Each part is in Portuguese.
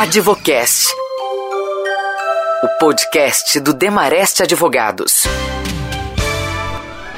Advocast. O podcast do Demarest Advogados.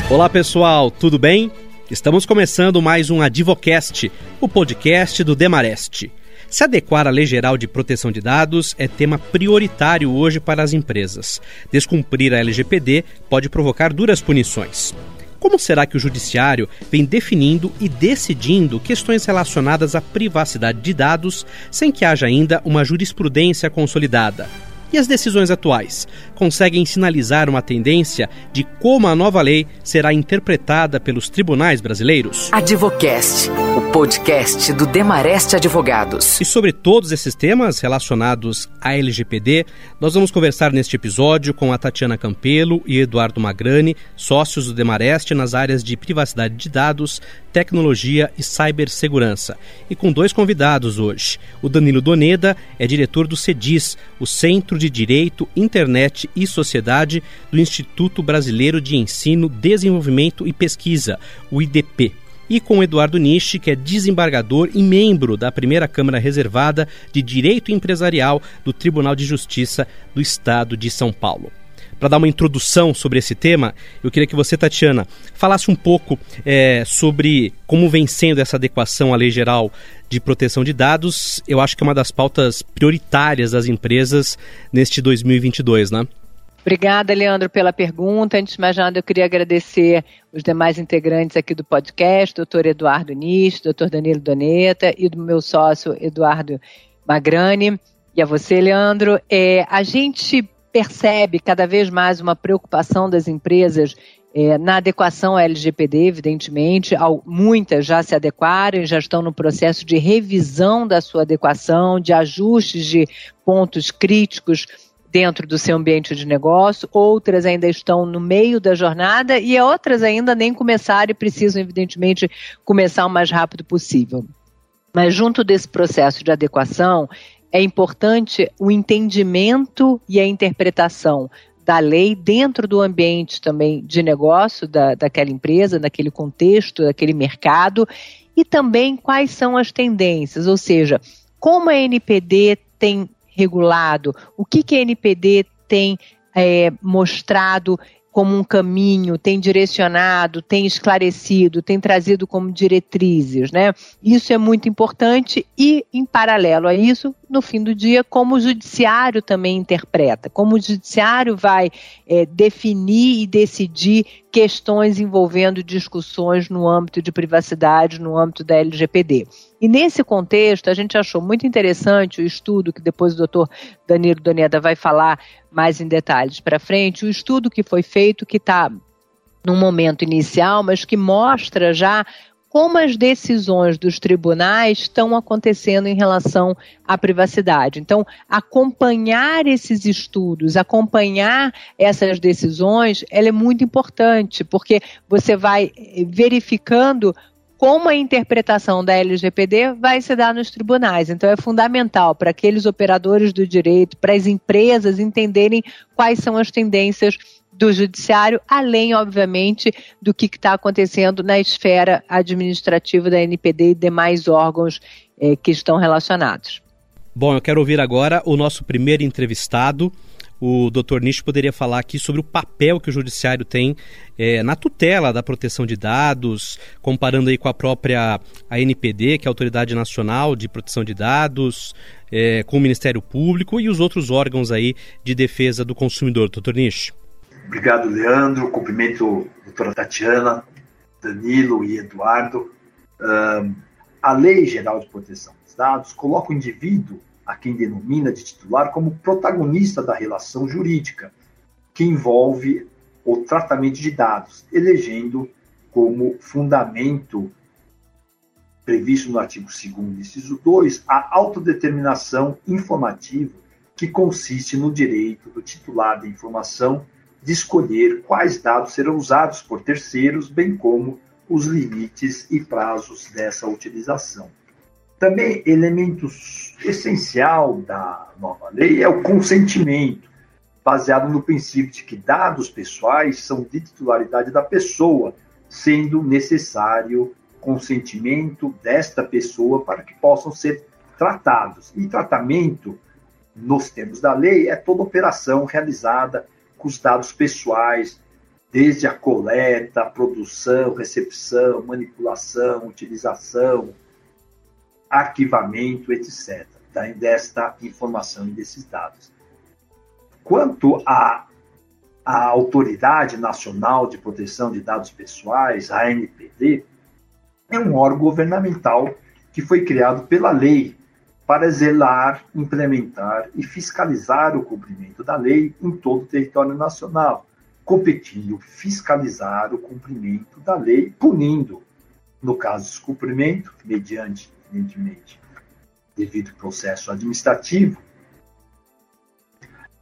Olá pessoal, tudo bem? Estamos começando mais um Advocast, o podcast do Demarest. Se adequar à Lei Geral de Proteção de Dados é tema prioritário hoje para as empresas. Descumprir a LGPD pode provocar duras punições. Como será que o Judiciário vem definindo e decidindo questões relacionadas à privacidade de dados sem que haja ainda uma jurisprudência consolidada? E as decisões atuais conseguem sinalizar uma tendência de como a nova lei será interpretada pelos tribunais brasileiros? Advocast, o podcast do Demarest Advogados. E sobre todos esses temas relacionados à LGPD, nós vamos conversar neste episódio com a Tatiana Campelo e Eduardo Magrani, sócios do Demarest nas áreas de privacidade de dados, tecnologia e cibersegurança. E com dois convidados hoje. O Danilo Doneda é diretor do CEDIS, o Centro de Direito, Internet e Sociedade do Instituto Brasileiro de Ensino, Desenvolvimento e Pesquisa, o IDP. E com Eduardo Nishi, que é desembargador e membro da primeira Câmara Reservada de Direito Empresarial do Tribunal de Justiça do Estado de São Paulo para dar uma introdução sobre esse tema, eu queria que você, Tatiana, falasse um pouco é, sobre como vem sendo essa adequação à Lei Geral de Proteção de Dados. Eu acho que é uma das pautas prioritárias das empresas neste 2022, né? Obrigada, Leandro, pela pergunta. Antes de mais nada, eu queria agradecer os demais integrantes aqui do podcast, doutor Eduardo Nis, doutor Danilo Doneta e do meu sócio Eduardo Magrani. E a você, Leandro. É, a gente percebe cada vez mais uma preocupação das empresas é, na adequação à LGPD, evidentemente, muitas já se adequaram já estão no processo de revisão da sua adequação, de ajustes de pontos críticos dentro do seu ambiente de negócio, outras ainda estão no meio da jornada e outras ainda nem começaram e precisam, evidentemente, começar o mais rápido possível. Mas junto desse processo de adequação, é importante o entendimento e a interpretação da lei dentro do ambiente também de negócio da, daquela empresa, naquele contexto, daquele mercado, e também quais são as tendências, ou seja, como a NPD tem regulado, o que, que a NPD tem é, mostrado como um caminho, tem direcionado, tem esclarecido, tem trazido como diretrizes, né? Isso é muito importante e, em paralelo a isso, no fim do dia, como o judiciário também interpreta, como o judiciário vai é, definir e decidir questões envolvendo discussões no âmbito de privacidade, no âmbito da LGPD. E nesse contexto, a gente achou muito interessante o estudo que depois o doutor Danilo Doneda vai falar mais em detalhes para frente, o estudo que foi feito, que está num momento inicial, mas que mostra já como as decisões dos tribunais estão acontecendo em relação à privacidade. Então, acompanhar esses estudos, acompanhar essas decisões, ela é muito importante, porque você vai verificando como a interpretação da LGPD vai se dar nos tribunais. Então, é fundamental para aqueles operadores do direito, para as empresas entenderem quais são as tendências do judiciário, além, obviamente, do que está acontecendo na esfera administrativa da NPD e demais órgãos eh, que estão relacionados. Bom, eu quero ouvir agora o nosso primeiro entrevistado. O Dr. Nish poderia falar aqui sobre o papel que o judiciário tem é, na tutela da proteção de dados, comparando aí com a própria ANPD, que é a Autoridade Nacional de Proteção de Dados, é, com o Ministério Público e os outros órgãos aí de defesa do consumidor. Dr. Nish. Obrigado, Leandro. Cumprimento a doutora Tatiana, Danilo e Eduardo. Um, a Lei Geral de Proteção dos Dados coloca o indivíduo, a quem denomina de titular, como protagonista da relação jurídica que envolve o tratamento de dados, elegendo como fundamento previsto no artigo 2 inciso 2, a autodeterminação informativa que consiste no direito do titular da informação de escolher quais dados serão usados por terceiros, bem como os limites e prazos dessa utilização. Também elemento essencial da nova lei é o consentimento, baseado no princípio de que dados pessoais são de titularidade da pessoa, sendo necessário consentimento desta pessoa para que possam ser tratados. E tratamento, nos termos da lei, é toda operação realizada com os dados pessoais, desde a coleta, produção, recepção, manipulação, utilização, arquivamento, etc., desta informação e desses dados. Quanto à, à Autoridade Nacional de Proteção de Dados Pessoais, a ANPD, é um órgão governamental que foi criado pela lei para zelar, implementar e fiscalizar o cumprimento da lei em todo o território nacional, competindo fiscalizar o cumprimento da lei, punindo, no caso de descumprimento, mediante, evidentemente, devido processo administrativo,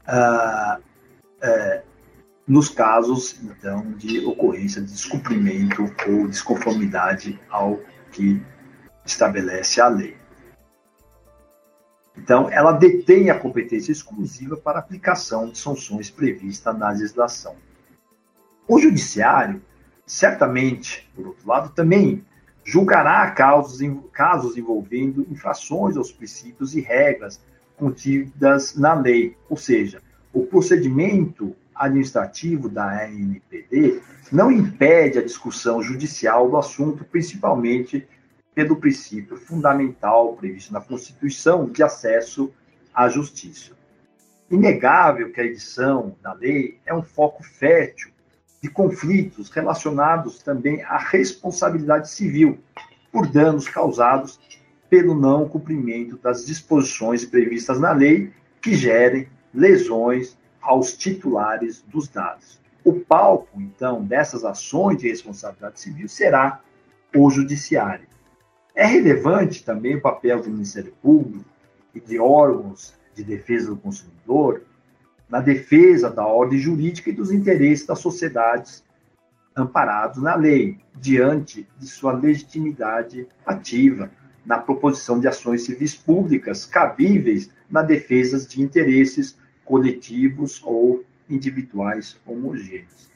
uh, uh, nos casos, então, de ocorrência de descumprimento ou desconformidade ao que estabelece a lei. Então, ela detém a competência exclusiva para aplicação de sanções previstas na legislação. O judiciário, certamente, por outro lado, também julgará casos, casos envolvendo infrações aos princípios e regras contidas na lei, ou seja, o procedimento administrativo da ANPD não impede a discussão judicial do assunto, principalmente pelo princípio fundamental previsto na Constituição de acesso à justiça. Inegável que a edição da lei é um foco fértil de conflitos relacionados também à responsabilidade civil por danos causados pelo não cumprimento das disposições previstas na lei que gerem lesões aos titulares dos dados. O palco, então, dessas ações de responsabilidade civil será o judiciário. É relevante também o papel do Ministério Público e de órgãos de defesa do consumidor na defesa da ordem jurídica e dos interesses das sociedades amparados na lei, diante de sua legitimidade ativa na proposição de ações civis públicas cabíveis na defesa de interesses coletivos ou individuais homogêneos.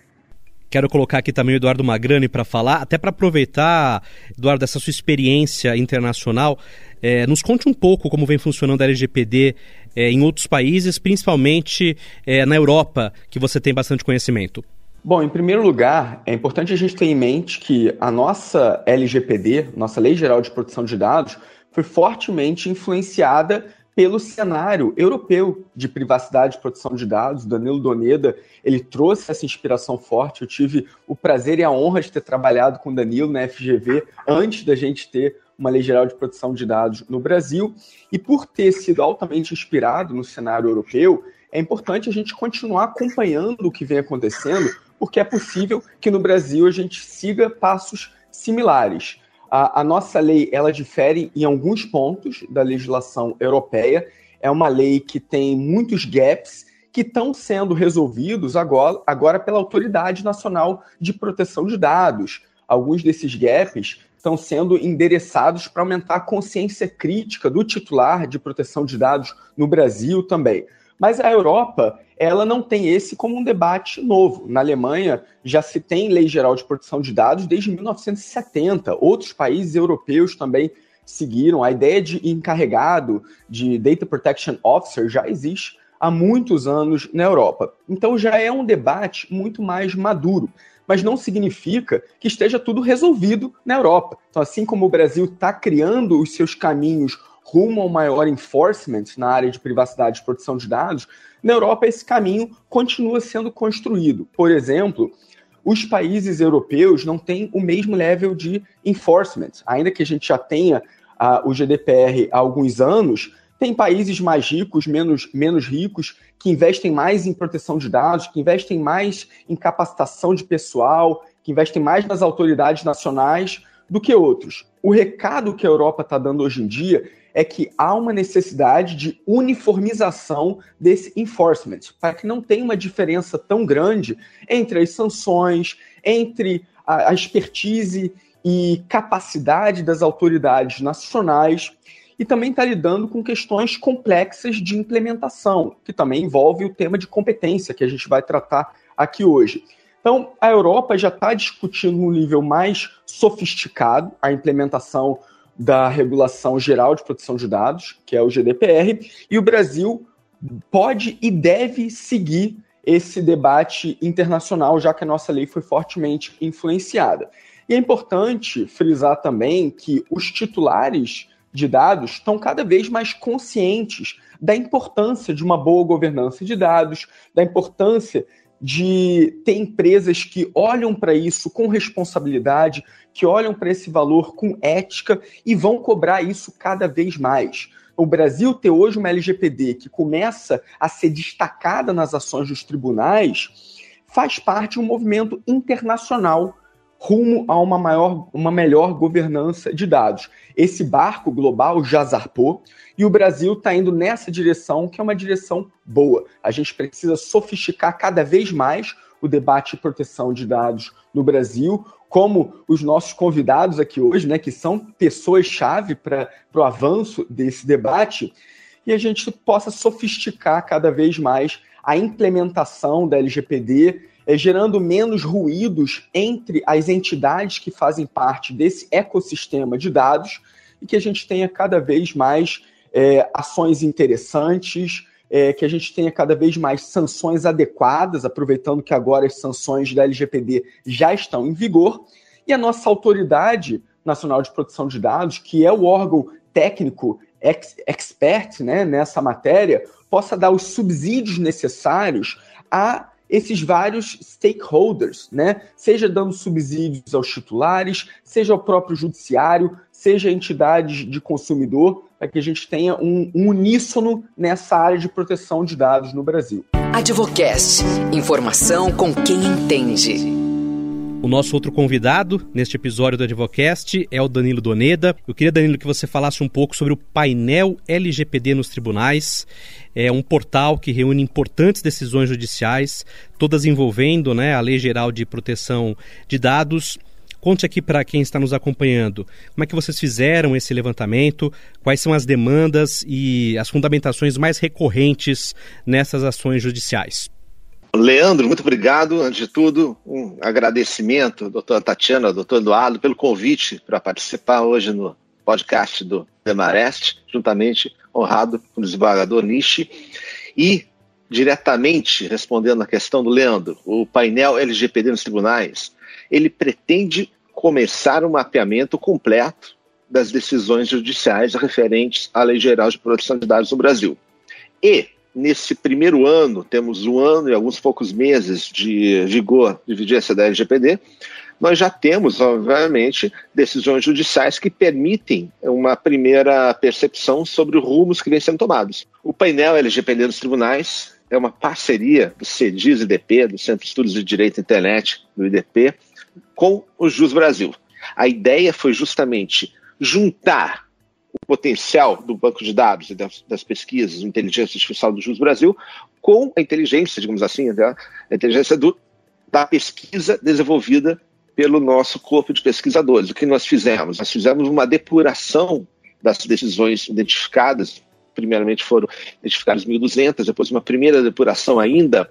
Quero colocar aqui também o Eduardo Magrani para falar, até para aproveitar, Eduardo, dessa sua experiência internacional. É, nos conte um pouco como vem funcionando a LGPD é, em outros países, principalmente é, na Europa, que você tem bastante conhecimento. Bom, em primeiro lugar, é importante a gente ter em mente que a nossa LGPD, nossa Lei Geral de Proteção de Dados, foi fortemente influenciada pelo cenário europeu de privacidade e proteção de dados. Danilo Doneda, ele trouxe essa inspiração forte. Eu tive o prazer e a honra de ter trabalhado com Danilo na FGV antes da gente ter uma lei geral de proteção de dados no Brasil. E por ter sido altamente inspirado no cenário europeu, é importante a gente continuar acompanhando o que vem acontecendo, porque é possível que no Brasil a gente siga passos similares. A, a, nossa lei ela difere em alguns pontos da legislação europeia. É uma lei que tem muitos gaps que estão sendo resolvidos agora, agora pela Autoridade Nacional de Proteção de Dados. Alguns desses gaps estão sendo endereçados para aumentar a consciência crítica do titular de proteção de dados no Brasil também. Mas a Europa, ela não tem esse como um debate novo. Na Alemanha já se tem lei geral de proteção de dados desde 1970. Outros países europeus também seguiram. A ideia de encarregado de Data Protection Officer já existe há muitos anos na Europa. Então já é um debate muito mais maduro. Mas não significa que esteja tudo resolvido na Europa. Então, assim como o Brasil está criando os seus caminhos rumo ao maior enforcement na área de privacidade e proteção de dados, na Europa esse caminho continua sendo construído. Por exemplo, os países europeus não têm o mesmo level de enforcement. Ainda que a gente já tenha uh, o GDPR há alguns anos, tem países mais ricos, menos, menos ricos, que investem mais em proteção de dados, que investem mais em capacitação de pessoal, que investem mais nas autoridades nacionais do que outros. O recado que a Europa está dando hoje em dia é que há uma necessidade de uniformização desse enforcement, para que não tenha uma diferença tão grande entre as sanções, entre a, a expertise e capacidade das autoridades nacionais e também está lidando com questões complexas de implementação, que também envolve o tema de competência que a gente vai tratar aqui hoje. Então, a Europa já está discutindo um nível mais sofisticado a implementação da Regulação Geral de Proteção de Dados, que é o GDPR, e o Brasil pode e deve seguir esse debate internacional, já que a nossa lei foi fortemente influenciada. E é importante frisar também que os titulares de dados estão cada vez mais conscientes da importância de uma boa governança de dados, da importância de ter empresas que olham para isso com responsabilidade, que olham para esse valor com ética e vão cobrar isso cada vez mais. O Brasil ter hoje uma LGPD que começa a ser destacada nas ações dos tribunais faz parte de um movimento internacional rumo a uma, maior, uma melhor governança de dados. Esse barco global já zarpou e o Brasil está indo nessa direção, que é uma direção boa. A gente precisa sofisticar cada vez mais o debate de proteção de dados no Brasil, como os nossos convidados aqui hoje, né, que são pessoas-chave para o avanço desse debate, e a gente possa sofisticar cada vez mais a implementação da LGPD é, gerando menos ruídos entre as entidades que fazem parte desse ecossistema de dados e que a gente tenha cada vez mais é, ações interessantes, é, que a gente tenha cada vez mais sanções adequadas, aproveitando que agora as sanções da LGPD já estão em vigor, e a nossa autoridade nacional de proteção de dados, que é o órgão técnico ex expert né, nessa matéria, possa dar os subsídios necessários a esses vários stakeholders, né? Seja dando subsídios aos titulares, seja ao próprio judiciário, seja entidades de consumidor, para que a gente tenha um, um uníssono nessa área de proteção de dados no Brasil. Advocast. Informação com quem entende. O nosso outro convidado neste episódio do Advocast é o Danilo Doneda. Eu queria, Danilo, que você falasse um pouco sobre o painel LGPD nos tribunais. É um portal que reúne importantes decisões judiciais, todas envolvendo né, a Lei Geral de Proteção de Dados. Conte aqui para quem está nos acompanhando como é que vocês fizeram esse levantamento, quais são as demandas e as fundamentações mais recorrentes nessas ações judiciais. Leandro, muito obrigado. Antes de tudo, um agradecimento, doutora Tatiana, doutor Eduardo, pelo convite para participar hoje no podcast do Demarest, juntamente honrado com o desembargador Nishi. E, diretamente respondendo à questão do Leandro, o painel LGPD nos tribunais, ele pretende começar um mapeamento completo das decisões judiciais referentes à Lei Geral de Proteção de Dados no Brasil. E, nesse primeiro ano, temos um ano e alguns poucos meses de vigor de vigência da LGPD, nós já temos, obviamente, decisões judiciais que permitem uma primeira percepção sobre os rumos que vêm sendo tomados. O painel LGPD dos tribunais é uma parceria do CEDIS IDP, do Centro de Estudos de Direito e Internet, do IDP, com o Jus Brasil. A ideia foi justamente juntar o potencial do banco de dados e das, das pesquisas, a inteligência artificial do Jus Brasil, com a inteligência, digamos assim, né, a inteligência do, da pesquisa desenvolvida pelo nosso corpo de pesquisadores. O que nós fizemos? Nós fizemos uma depuração das decisões identificadas primeiramente foram identificadas 1.200, depois uma primeira depuração ainda,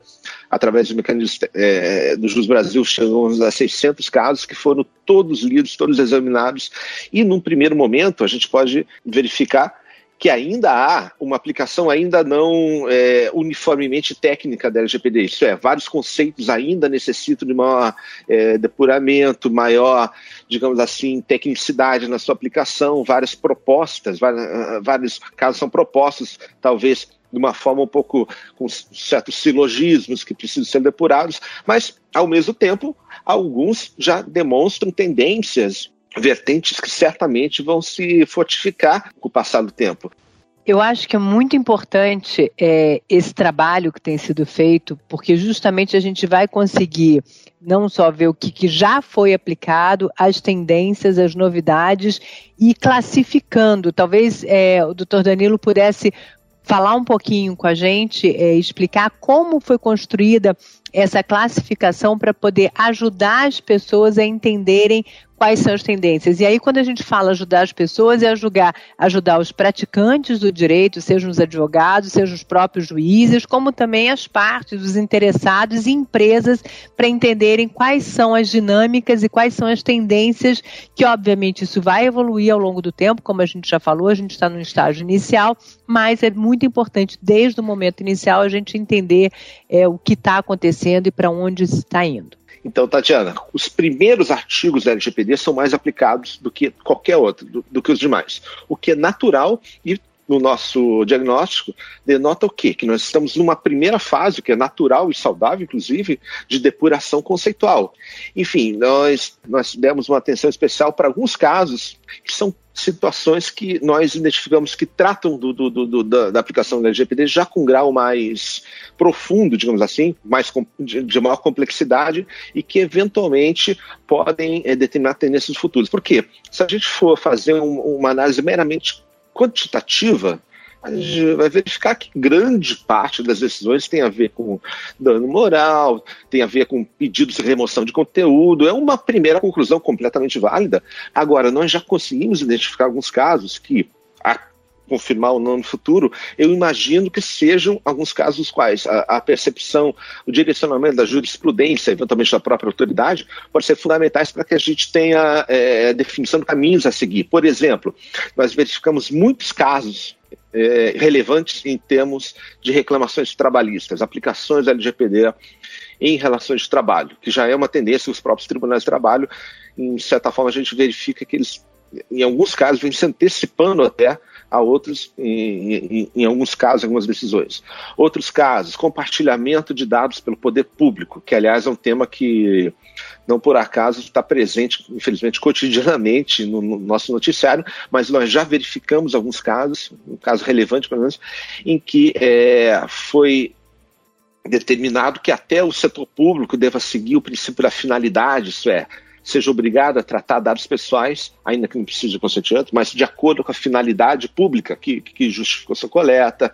através do mecanismo é, do Jus Brasil, chegamos a 600 casos que foram todos lidos, todos examinados, e num primeiro momento a gente pode verificar que ainda há uma aplicação ainda não é, uniformemente técnica da LGPD. Isso é, vários conceitos ainda necessitam de maior é, depuramento, maior, digamos assim, tecnicidade na sua aplicação, várias propostas, vários, vários casos são propostos, talvez de uma forma um pouco com certos silogismos que precisam ser depurados, mas, ao mesmo tempo, alguns já demonstram tendências vertentes que certamente vão se fortificar com o passar do tempo. Eu acho que é muito importante é, esse trabalho que tem sido feito, porque justamente a gente vai conseguir não só ver o que, que, já foi aplicado, as tendências, as novidades e classificando. Talvez é, o doutor Danilo pudesse falar um pouquinho com a gente, é, explicar como foi construída essa classificação para poder ajudar as pessoas a entenderem quais são as tendências. E aí, quando a gente fala ajudar as pessoas, é ajudar, ajudar os praticantes do direito, sejam os advogados, sejam os próprios juízes, como também as partes, os interessados e empresas, para entenderem quais são as dinâmicas e quais são as tendências, que obviamente isso vai evoluir ao longo do tempo, como a gente já falou, a gente está no estágio inicial, mas é muito importante, desde o momento inicial, a gente entender é, o que está acontecendo e para onde está indo. Então, Tatiana, os primeiros artigos da LGPD são mais aplicados do que qualquer outro, do, do que os demais. O que é natural e no nosso diagnóstico denota o quê? Que nós estamos numa primeira fase, que é natural e saudável, inclusive, de depuração conceitual. Enfim, nós, nós demos uma atenção especial para alguns casos que são situações que nós identificamos que tratam do, do, do, da, da, aplicação da LGPD já com grau mais profundo, digamos assim, mais de, de maior complexidade e que eventualmente podem é, determinar tendências futuras. Por quê? Se a gente for fazer um, uma análise meramente quantitativa, a gente vai verificar que grande parte das decisões tem a ver com dano moral, tem a ver com pedidos de remoção de conteúdo. É uma primeira conclusão completamente válida. Agora, nós já conseguimos identificar alguns casos que a confirmar ou não no futuro, eu imagino que sejam alguns casos quais a, a, percepção, o direcionamento da jurisprudência, eventualmente da própria autoridade, pode ser fundamentais para que a gente tenha é, definição de caminhos a seguir. Por exemplo, nós verificamos muitos casos é, relevantes em termos de reclamações trabalhistas, aplicações da LGPD em relações de trabalho, que já é uma tendência, os próprios tribunais de trabalho, em certa forma, a gente verifica que eles, em alguns casos, vêm se antecipando até a outros, em, em, em, alguns casos, algumas decisões. Outros casos, compartilhamento de dados pelo poder público, que, aliás, é um tema que, não por acaso, está presente, infelizmente, cotidianamente no, no nosso noticiário, mas nós já verificamos alguns casos, um caso relevante, pelo menos, em que é, foi determinado que até o setor público deva seguir o princípio da finalidade, isso é, seja obrigado a tratar dados pessoais, ainda que não precise de consentimento, mas de acordo com a finalidade pública que, que justificou sua coleta.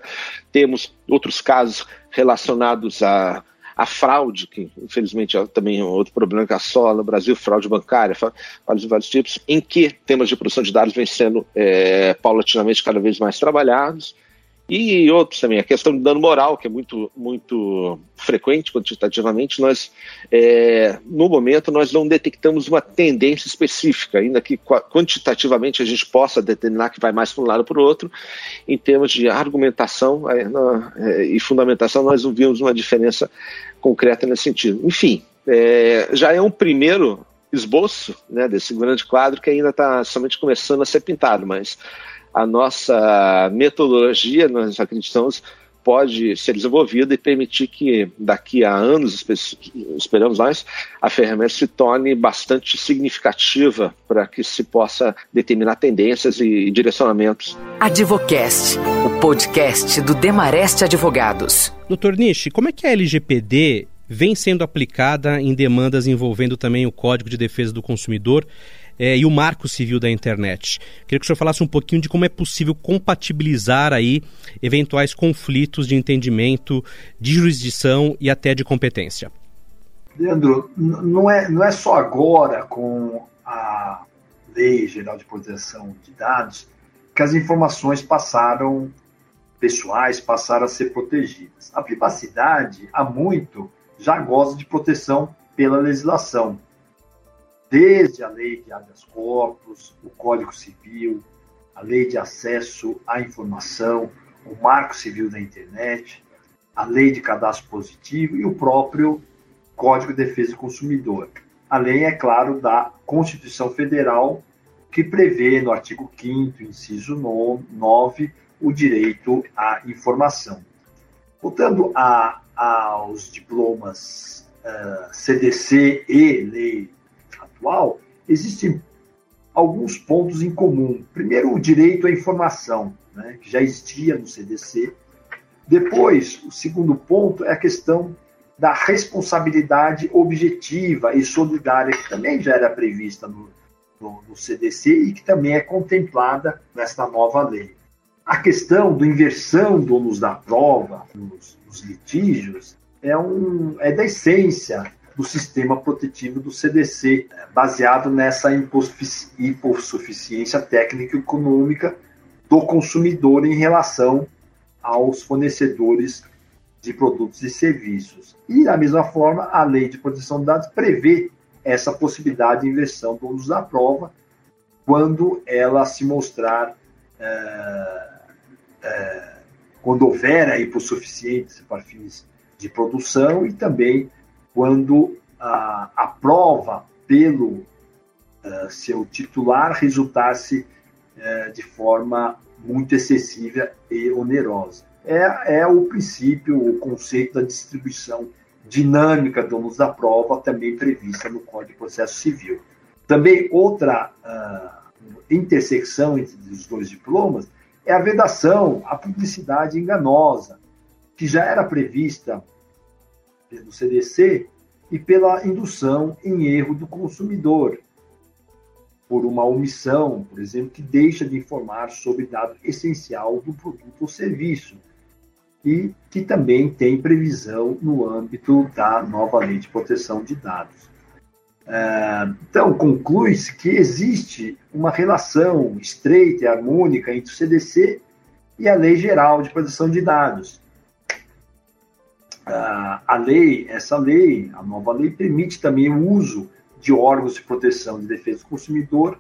Temos outros casos relacionados a a fraude, que infelizmente é também outro problema que assola no Brasil, fraude bancária, vários vários tipos, em que temas de produção de dados vêm sendo é, paulatinamente cada vez mais trabalhados. E outros também, a questão do dano moral, que é muito, muito frequente quantitativamente, nós, é, no momento, nós não detectamos uma tendência específica, ainda que quantitativamente a gente possa determinar que vai mais para um lado ou para o outro, em termos de argumentação é, na, é, e fundamentação, nós não vimos uma diferença concreta nesse sentido. Enfim, é, já é um primeiro esboço né, desse grande quadro que ainda está somente começando a ser pintado, mas a nossa metodologia, nós acreditamos, pode ser desenvolvida e permitir que daqui a anos, esperamos nós, a ferramenta se torne bastante significativa para que se possa determinar tendências e direcionamentos. Advocast, o podcast do Demareste Advogados. Doutor Nishi, como é que a LGPD vem sendo aplicada em demandas envolvendo também o Código de Defesa do Consumidor é, e o marco civil da internet. Queria que o senhor falasse um pouquinho de como é possível compatibilizar aí eventuais conflitos de entendimento, de jurisdição e até de competência. Leandro, não é, não é só agora com a Lei Geral de Proteção de Dados que as informações passaram, pessoais, passaram a ser protegidas. A privacidade, há muito, já goza de proteção pela legislação desde a lei de habeas corpus, o Código Civil, a lei de acesso à informação, o Marco Civil da Internet, a lei de cadastro positivo e o próprio Código de Defesa do Consumidor. Além, é claro, da Constituição Federal, que prevê no artigo 5 inciso 9, o direito à informação. Voltando a, aos diplomas uh, eh, CDC e lei atual, existem alguns pontos em comum. Primeiro, o direito à informação, né, que já existia no CDC. Depois, o segundo ponto é a questão da responsabilidade objetiva e solidária, que também já era prevista no, no, no CDC e que também é contemplada nesta nova lei. A questão da inversão do ônus da prova nos, nos litígios é, um, é da essência do sistema protetivo do CDC, baseado nessa hipossuficiência técnica e econômica do consumidor em relação aos fornecedores de produtos e serviços. E, da mesma forma, a Lei de Proteção de Dados prevê essa possibilidade de inversão do uso da prova quando ela se mostrar, é, é, quando houver a hipossuficiência para fins de produção e também quando a, a prova pelo uh, seu titular resultasse uh, de forma muito excessiva e onerosa. É, é o princípio, o conceito da distribuição dinâmica do uso da prova, também prevista no Código de Processo Civil. Também outra uh, intersecção entre os dois diplomas é a vedação à publicidade enganosa, que já era prevista pelo CDC e pela indução em erro do consumidor, por uma omissão, por exemplo, que deixa de informar sobre dado essencial do produto ou serviço, e que também tem previsão no âmbito da nova lei de proteção de dados. É, então, conclui-se que existe uma relação estreita e harmônica entre o CDC e a Lei Geral de Proteção de Dados, a lei, essa lei, a nova lei, permite também o uso de órgãos de proteção de defesa do consumidor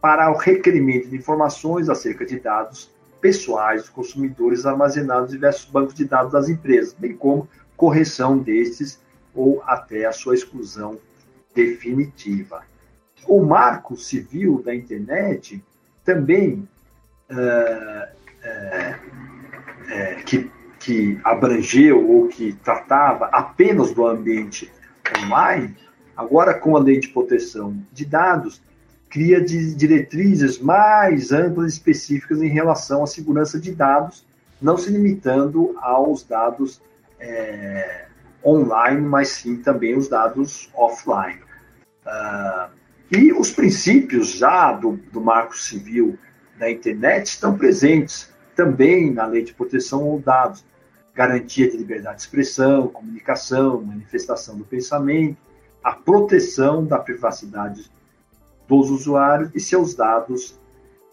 para o requerimento de informações acerca de dados pessoais dos consumidores armazenados em diversos bancos de dados das empresas, bem como correção destes ou até a sua exclusão definitiva. O marco civil da internet também é, que que abrangeu ou que tratava apenas do ambiente online, agora com a lei de proteção de dados, cria diretrizes mais amplas e específicas em relação à segurança de dados, não se limitando aos dados é, online, mas sim também os dados offline. Uh, e os princípios já do, do marco civil da internet estão presentes também na lei de proteção aos dados, garantia de liberdade de expressão, comunicação, manifestação do pensamento, a proteção da privacidade dos usuários e seus dados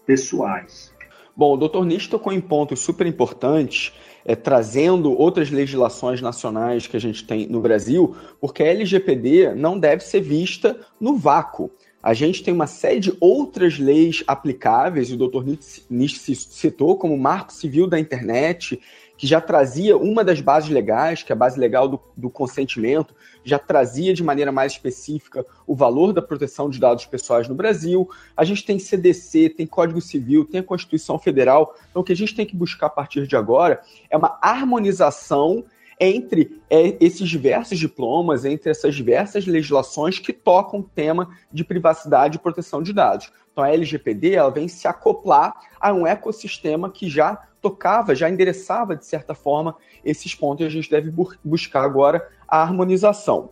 pessoais. Bom, o doutor Nish tocou em pontos super importantes, é, trazendo outras legislações nacionais que a gente tem no Brasil, porque a LGPD não deve ser vista no vácuo. A gente tem uma série de outras leis aplicáveis, o doutor Nish citou, como o Marco Civil da Internet, que já trazia uma das bases legais, que é a base legal do, do, consentimento, já trazia de maneira mais específica o valor da proteção de dados pessoais no Brasil. A gente tem CDC, tem Código Civil, tem a Constituição Federal. Então, o que a gente tem que buscar a partir de agora é uma harmonização entre é, esses diversos diplomas, entre essas diversas legislações que tocam o tema de privacidade e proteção de dados. Então, a LGPD ela vem se acoplar a um ecossistema que já tocava, já endereçava, de certa forma, esses pontos e a gente deve bu buscar agora a harmonização.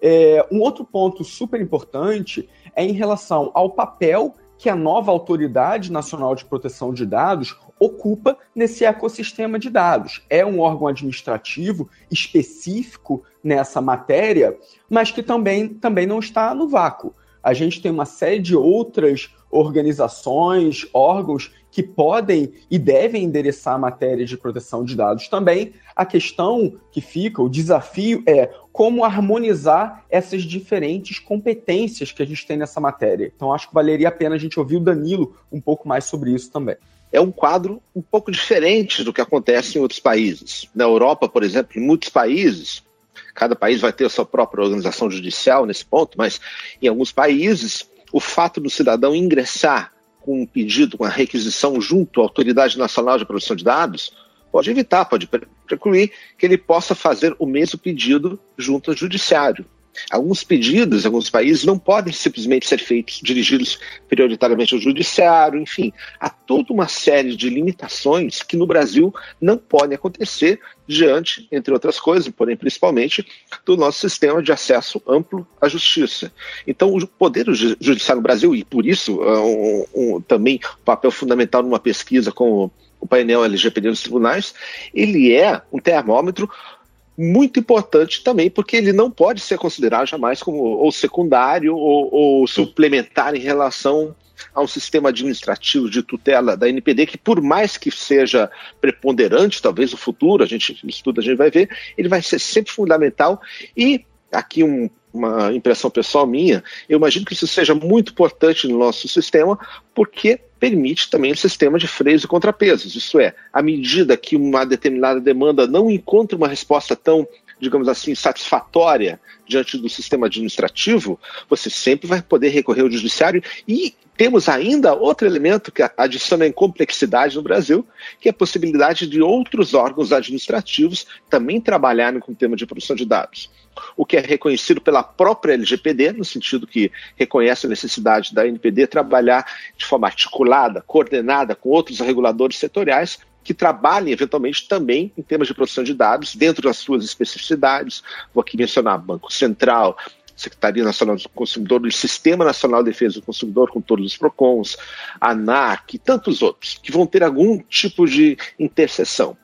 É, um outro ponto super importante é em relação ao papel que a nova Autoridade Nacional de Proteção de Dados ocupa nesse ecossistema de dados. É um órgão administrativo específico nessa matéria, mas que também, também não está no vácuo. A gente tem uma série de outras organizações, órgãos que podem e devem endereçar matérias de proteção de dados também. A questão que fica, o desafio é como harmonizar essas diferentes competências que a gente tem nessa matéria. Então, acho que valeria a pena a gente ouvir o Danilo um pouco mais sobre isso também. É um quadro um pouco diferente do que acontece em outros países. Na Europa, por exemplo, em muitos países, cada país vai ter a sua própria organização judicial nesse ponto, mas em alguns países, o fato do cidadão ingressar com um pedido, com a requisição junto à Autoridade Nacional de Proteção de Dados, pode evitar, pode precluir que ele possa fazer o mesmo pedido junto ao Judiciário. Alguns pedidos, alguns países não podem simplesmente ser feitos, dirigidos prioritariamente ao judiciário, enfim, há toda uma série de limitações que no Brasil não podem acontecer diante, entre outras coisas, porém principalmente, do nosso sistema de acesso amplo à justiça. Então, o poder judiciário no Brasil, e por isso é um, um, também um papel fundamental numa pesquisa com o painel LGPD dos tribunais, ele é um termômetro muito importante também, porque ele não pode ser considerado jamais como ou secundário ou, ou suplementar em relação a um sistema administrativo de tutela da NPD que, por mais que seja preponderante, talvez no futuro, a gente estuda, a gente vai ver, ele vai ser sempre fundamental. E aqui um, uma impressão pessoal minha, eu imagino que isso seja muito importante no nosso sistema, porque permite também o sistema de freios e contrapesos. Isso é, à medida que uma determinada demanda não encontra uma resposta tão, digamos assim, satisfatória diante do sistema administrativo, você sempre vai poder recorrer ao judiciário e temos ainda outro elemento que adiciona em complexidade no Brasil, que é a possibilidade de outros órgãos administrativos também trabalharem com o tema de produção de dados. O que é reconhecido pela própria LGPD, no sentido que reconhece a necessidade da NPD trabalhar de forma articulada, coordenada com outros reguladores setoriais que trabalhem eventualmente também em temas de produção de dados dentro das suas especificidades. Vou aqui mencionar Banco Central, Secretaria Nacional do Consumidor, o Sistema Nacional de Defesa do Consumidor, com todos os PROCONs, ANAC e tantos outros, que vão ter algum tipo de interseção.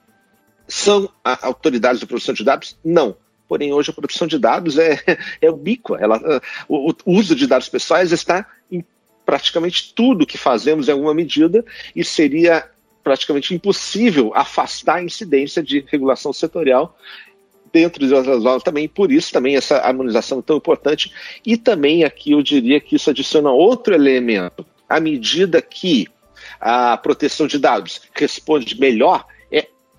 São autoridades de produção de dados? Não. Porém, hoje a produção de dados é, é ubíqua. Ela, o, o uso de dados pessoais está em praticamente tudo que fazemos em alguma medida e seria praticamente impossível afastar a incidência de regulação setorial dentro de outras aulas também, por isso também essa harmonização é tão importante. E também aqui eu diria que isso adiciona outro elemento. À medida que a proteção de dados responde melhor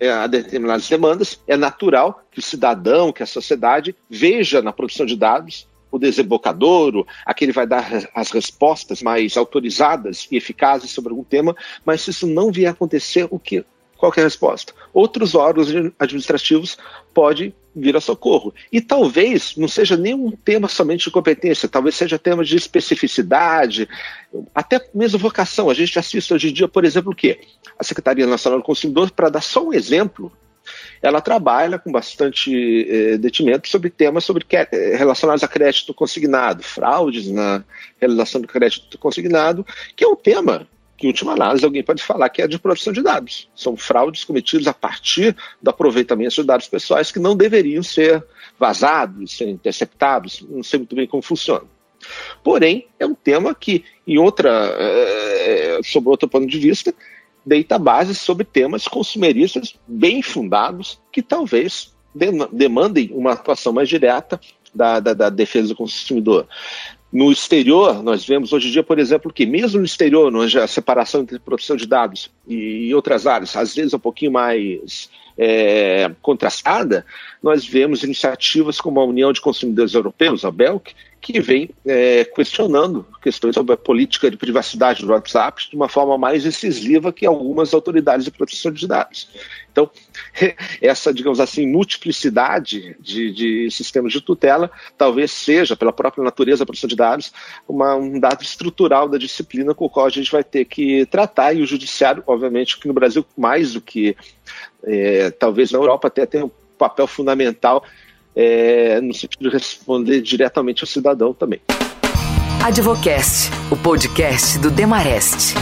a determinadas demandas, é natural que o cidadão, que a sociedade veja na produção de dados o desembocadouro, aquele vai dar as respostas mais autorizadas e eficazes sobre algum tema, mas se isso não vier a acontecer, o que qual que é a resposta? Outros órgãos administrativos podem vir a socorro. E talvez não seja nenhum tema somente de competência, talvez seja tema de especificidade, até mesmo vocação. A gente assiste hoje em dia, por exemplo, o quê? A Secretaria Nacional do Consumidor, para dar só um exemplo, ela trabalha com bastante eh, detimento sobre temas sobre eh, relacionados a crédito consignado, fraudes na realização do crédito consignado, que é um tema que, em última análise, alguém pode falar que é de produção de dados. São fraudes cometidas a partir do aproveitamento de dados pessoais que não deveriam ser vazados, ser interceptados, não sei muito bem como funciona. Porém, é um tema que, em outra, é, sob outro ponto de vista, deita base sobre temas consumeristas bem fundados que talvez demandem uma atuação mais direta da, da, da, defesa do consumidor. No exterior, nós vemos hoje em dia, por exemplo, que mesmo no exterior, onde a separação entre produção de dados e outras áreas, às vezes um pouquinho mais é, contrastada, nós vemos iniciativas como a União de Consumidores Europeus, a BELC, que vem é, questionando questões sobre a política de privacidade do WhatsApp de uma forma mais incisiva que algumas autoridades de proteção de dados. Então, essa, digamos assim, multiplicidade de, de sistemas de tutela talvez seja, pela própria natureza da proteção de dados, uma, um dado estrutural da disciplina com o qual a gente vai ter que tratar, e o judiciário, obviamente, que no Brasil, mais do que é, talvez na Europa, até tem um papel fundamental é, no sentido de responder diretamente ao cidadão também. Advocast, o podcast do Demarest.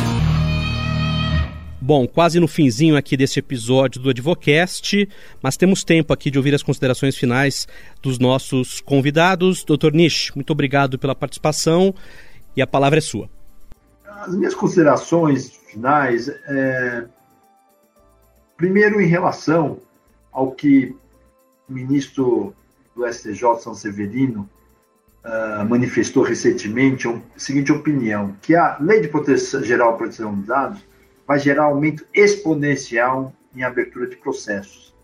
Bom, quase no finzinho aqui desse episódio do Advocast, mas temos tempo aqui de ouvir as considerações finais dos nossos convidados. Doutor Nish, muito obrigado pela participação e a palavra é sua. As minhas considerações finais, é... primeiro em relação ao que ministro do STJ, São Severino, uh, manifestou recentemente a seguinte opinião, que a Lei de Proteção Geral de Proteção de Dados vai gerar aumento exponencial em abertura de processos.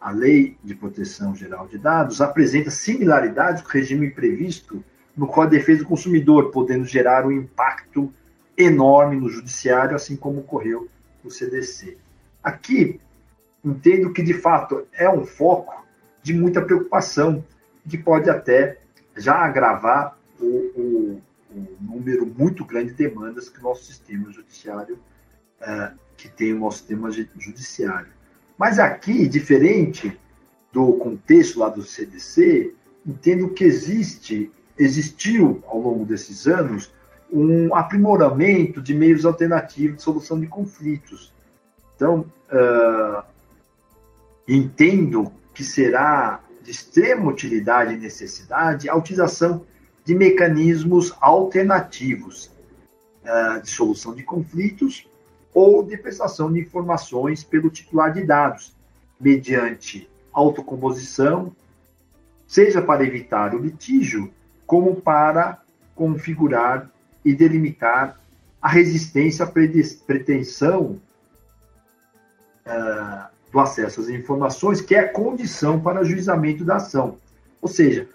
A Lei de Proteção Geral de Dados apresenta similaridades com o regime previsto no Código de Defesa do Consumidor, podendo gerar um impacto enorme no judiciário, assim como ocorreu no CDC. Aqui, entendo que de fato é um foco de muita preocupação, que pode até já agravar o, o, o número muito grande de demandas que o nosso sistema judiciário, uh, que tem o nosso sistema judiciário. Mas aqui, diferente do contexto lá do CDC, entendo que existe, existiu ao longo desses anos um aprimoramento de meios alternativos de solução de conflitos. Então, uh, entendo que será de extrema utilidade e necessidade a utilização de mecanismos alternativos uh, de solução de conflitos ou de prestação de informações pelo titular de dados, mediante autocomposição, seja para evitar o litígio, como para configurar e delimitar a resistência à pretensão uh, do acesso às informações, que é condição para ajuizamento da ação. Ou seja,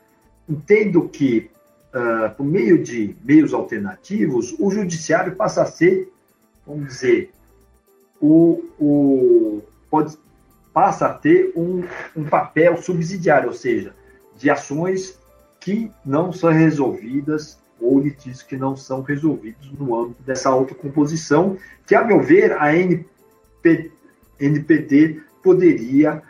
entendo que, uh, por meio de meios alternativos, o judiciário passa a ser, vamos dizer, o, o, pode, passa a ter um, um papel subsidiário, ou seja, de ações que não são resolvidas ou litígios que não são resolvidos no âmbito dessa autocomposição, que, a meu ver, a NP, NPD poderia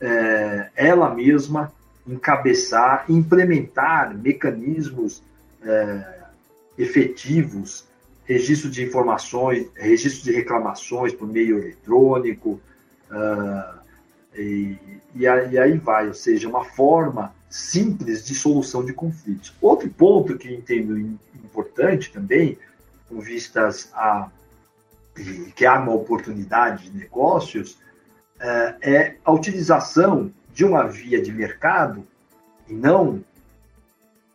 é, ela mesma encabeçar, implementar mecanismos é, efetivos, registro de informações, registro de reclamações por meio eletrônico, uh, e, e, aí vai, ou seja, uma forma simples de solução de conflitos. Outro ponto que entendo importante também, com vistas a que há uma oportunidade de negócios, é, é a utilização de uma via de mercado e não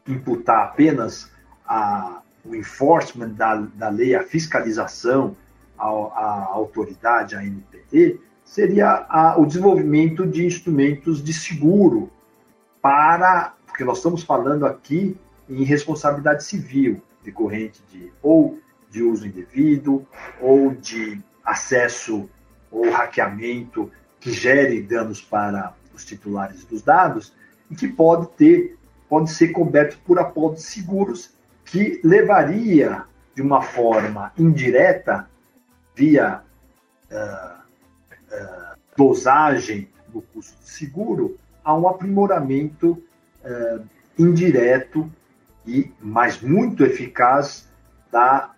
imputar apenas a, o enforcement da, da lei, a fiscalização à, à autoridade, à NPT, seria a, o desenvolvimento de instrumentos de seguro para, porque nós estamos falando aqui em responsabilidade civil decorrente de ou de uso indevido ou de acesso ou hackeamento que gere danos para os titulares dos dados e que pode ter, pode ser coberto por apólices seguros que levaria de uma forma indireta via uh, uh, dosagem do custo de seguro a um aprimoramento uh, indireto e mas muito eficaz da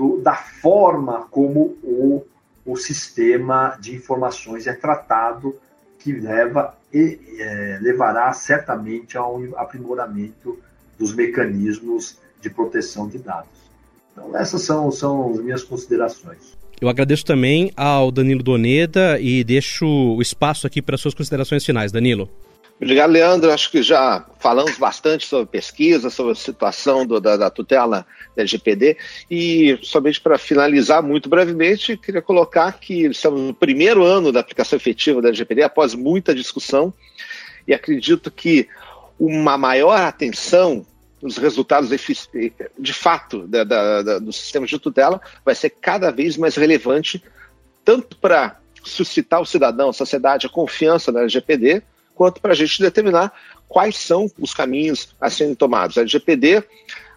do, da forma como o o sistema de informações é tratado, que leva e é, levará certamente a um aprimoramento dos mecanismos de proteção de dados. Então, essas são, são as minhas considerações. Eu agradeço também ao Danilo Doneda e deixo o espaço aqui para suas considerações finais. Danilo. Obrigado, Leandro. Acho que já falamos bastante sobre pesquisa, sobre a situação do, da, da, tutela da LGPD. E, somente para finalizar muito brevemente, queria colocar que estamos no primeiro ano da aplicação efetiva da LGPD, após muita discussão, e acredito que uma maior atenção nos resultados de fato da, da, da, do sistema de tutela vai ser cada vez mais relevante, tanto para suscitar o cidadão, a sociedade, a confiança na LGPD, quanto para a gente determinar quais são os caminhos a serem tomados. A LGPD,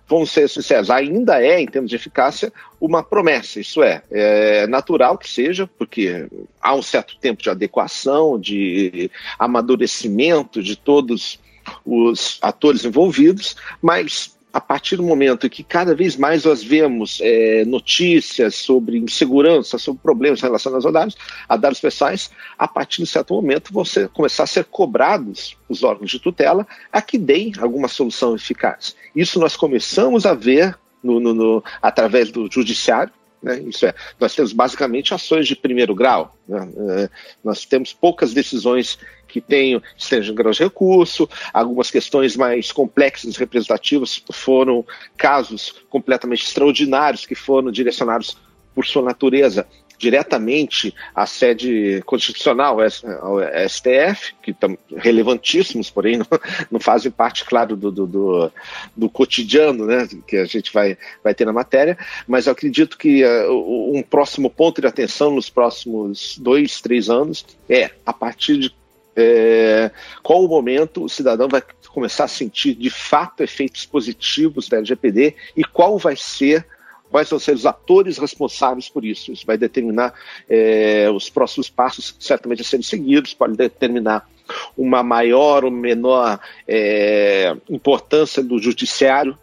vamos ser sinceros, ainda é, em termos de eficácia, uma promessa. Isso é, é natural que seja, porque há um certo tempo de adequação, de amadurecimento de todos os atores envolvidos, mas a partir do momento que cada vez mais nós vemos é, notícias sobre insegurança, sobre problemas relacionados a dados, a dados pessoais, a partir de certo momento você começar a ser cobrados os órgãos de tutela a que deem alguma solução eficaz. Isso nós começamos a ver no, no, no, através do judiciário, né? Isso é, nós temos basicamente ações de primeiro grau. Né? É, nós temos poucas decisões que tenham estejam grau de recurso, algumas questões mais complexas, representativas, foram casos completamente extraordinários que foram direcionados por sua natureza diretamente à sede constitucional, ao STF, que estão relevantíssimos, porém não, não fazem parte, claro, do, do, do, do, cotidiano né, que a gente vai, vai ter na matéria, mas eu acredito que uh, um próximo ponto de atenção nos próximos dois, três anos é, a partir de é, qual o momento o cidadão vai começar a sentir de fato efeitos positivos da LGPD e qual vai ser quais vão ser os atores responsáveis por isso. Isso vai determinar é, os próximos passos certamente a serem seguidos, pode determinar uma maior ou menor é, importância do judiciário.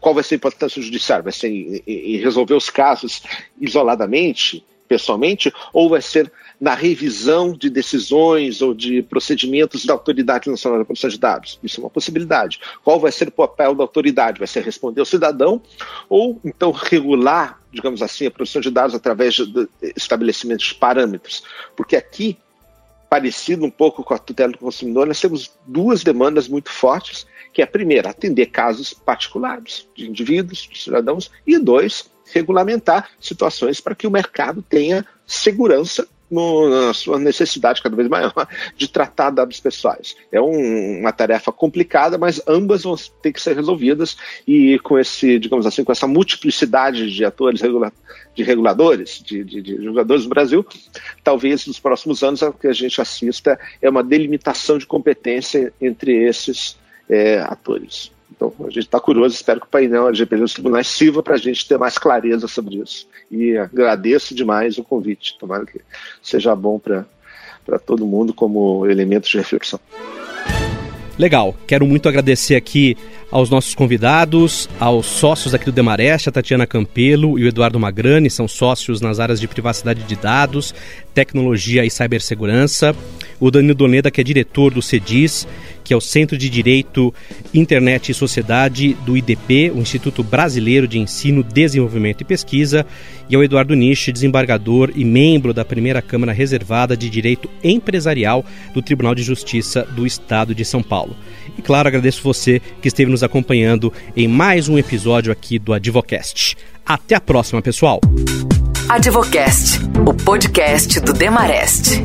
Qual vai ser a importância do judiciário? Vai ser em resolver os casos isoladamente, pessoalmente, ou vai ser na revisão de decisões ou de procedimentos da Autoridade Nacional de Proteção de Dados. Isso é uma possibilidade. Qual vai ser o papel da autoridade? Vai ser responder ao cidadão ou então regular, digamos assim, a produção de dados através de estabelecimentos de parâmetros? Porque aqui, parecido um pouco com a tutela do consumidor, nós temos duas demandas muito fortes, que é a primeira, atender casos particulares de indivíduos, de cidadãos, e dois, regulamentar situações para que o mercado tenha segurança no, na sua necessidade cada vez maior de tratar dados pessoais. É um, uma tarefa complicada, mas ambas vão ter que ser resolvidas e com esse, digamos assim, com essa multiplicidade de atores de reguladores, de, de, de jogadores no Brasil, talvez nos próximos anos o que a gente assista é uma delimitação de competência entre esses é, atores. Então, a gente está curioso, espero que o painel LGPD dos tribunais sirva para a gente ter mais clareza sobre isso. E agradeço demais o convite. Tomara que seja bom para todo mundo como elemento de reflexão. Legal, quero muito agradecer aqui aos nossos convidados, aos sócios aqui do Demareste, a Tatiana Campelo e o Eduardo Magrani, são sócios nas áreas de privacidade de dados, tecnologia e cibersegurança. O Danilo Doneda, que é diretor do CEDIS, que é o Centro de Direito, Internet e Sociedade do IDP, o Instituto Brasileiro de Ensino, Desenvolvimento e Pesquisa, e ao Eduardo Nisch, desembargador e membro da primeira Câmara Reservada de Direito Empresarial do Tribunal de Justiça do Estado de São Paulo. E claro, agradeço você que esteve nos acompanhando em mais um episódio aqui do Advocast. Até a próxima, pessoal! Advocast, o podcast do Demarest.